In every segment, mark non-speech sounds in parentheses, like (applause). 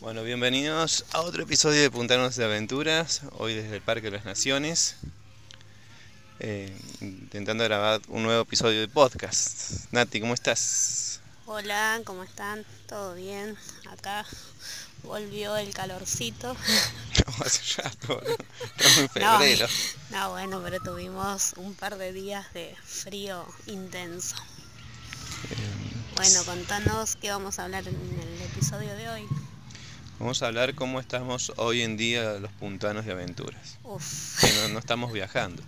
Bueno, bienvenidos a otro episodio de Puntanos de Aventuras, hoy desde el Parque de las Naciones, eh, intentando grabar un nuevo episodio de podcast. Nati, ¿cómo estás? Hola, ¿cómo están? ¿Todo bien? Acá volvió el calorcito. (laughs) Hace rato, ¿no? Estamos en (laughs) febrero. No, (laughs) no, bueno, pero tuvimos un par de días de frío intenso. Bueno, contanos qué vamos a hablar en el episodio de hoy. Vamos a hablar cómo estamos hoy en día los puntanos de aventuras. Uf, Que no, no estamos viajando,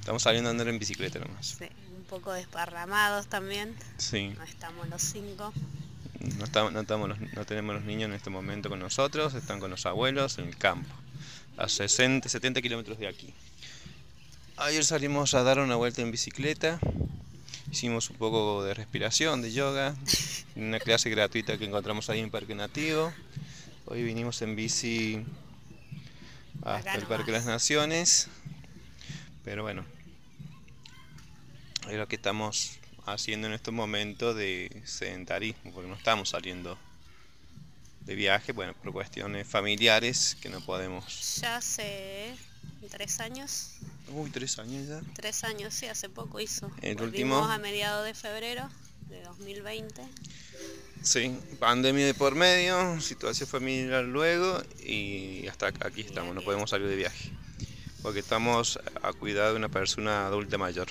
estamos saliendo a andar en bicicleta nomás. sí, un poco desparramados también. Sí, No estamos los cinco. no, estamos, no, estamos los- no tenemos los niños en este momento con nosotros, están con los abuelos en el campo, a 60, 70 kilómetros de aquí. Ayer salimos a dar una vuelta en bicicleta, hicimos un poco de respiración, de yoga, una clase gratuita que encontramos ahí en Parque Nativo. Hoy vinimos en bici hasta el Parque de las. Naciones, pero bueno, es lo que estamos haciendo en este momento de sedentarismo, porque no estamos saliendo de viaje, bueno, por cuestiones familiares que no podemos. Ya hace tres años, Uy, tres años ya. tres años, sí, hace poco hizo. El Volvimos último- a mediados de febrero de 2020. Sí, pandemia de por medio, situación familiar luego y hasta aquí estamos, no podemos salir de viaje. Porque estamos a cuidado de una persona adulta mayor,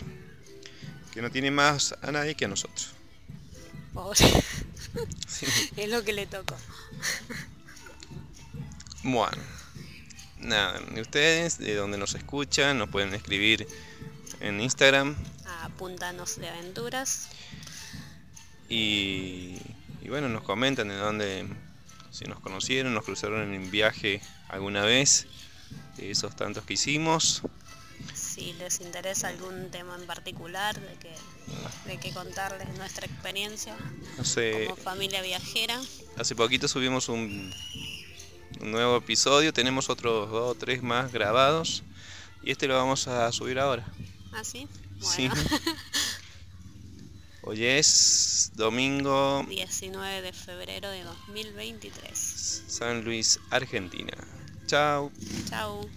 que no tiene más a nadie que a nosotros. Pobre, Sí. (laughs) es lo que le tocó. Bueno, nada, ustedes de donde nos escuchan nos pueden escribir en Instagram A Puntanos de Aventuras. Y, y bueno, nos comentan de dónde, si nos conocieron, nos cruzaron en un viaje alguna vez, de esos tantos que hicimos. Si les interesa algún tema en particular de que, de que contarles nuestra experiencia Hace, como familia viajera. hace poquito subimos un, un nuevo episodio, tenemos otros dos o tres más grabados y este lo vamos a subir ahora. ¿Ah, sí? Sí. (laughs) Hoy es domingo 19 de febrero de 2023. San Luis, Argentina. Chao. Chau.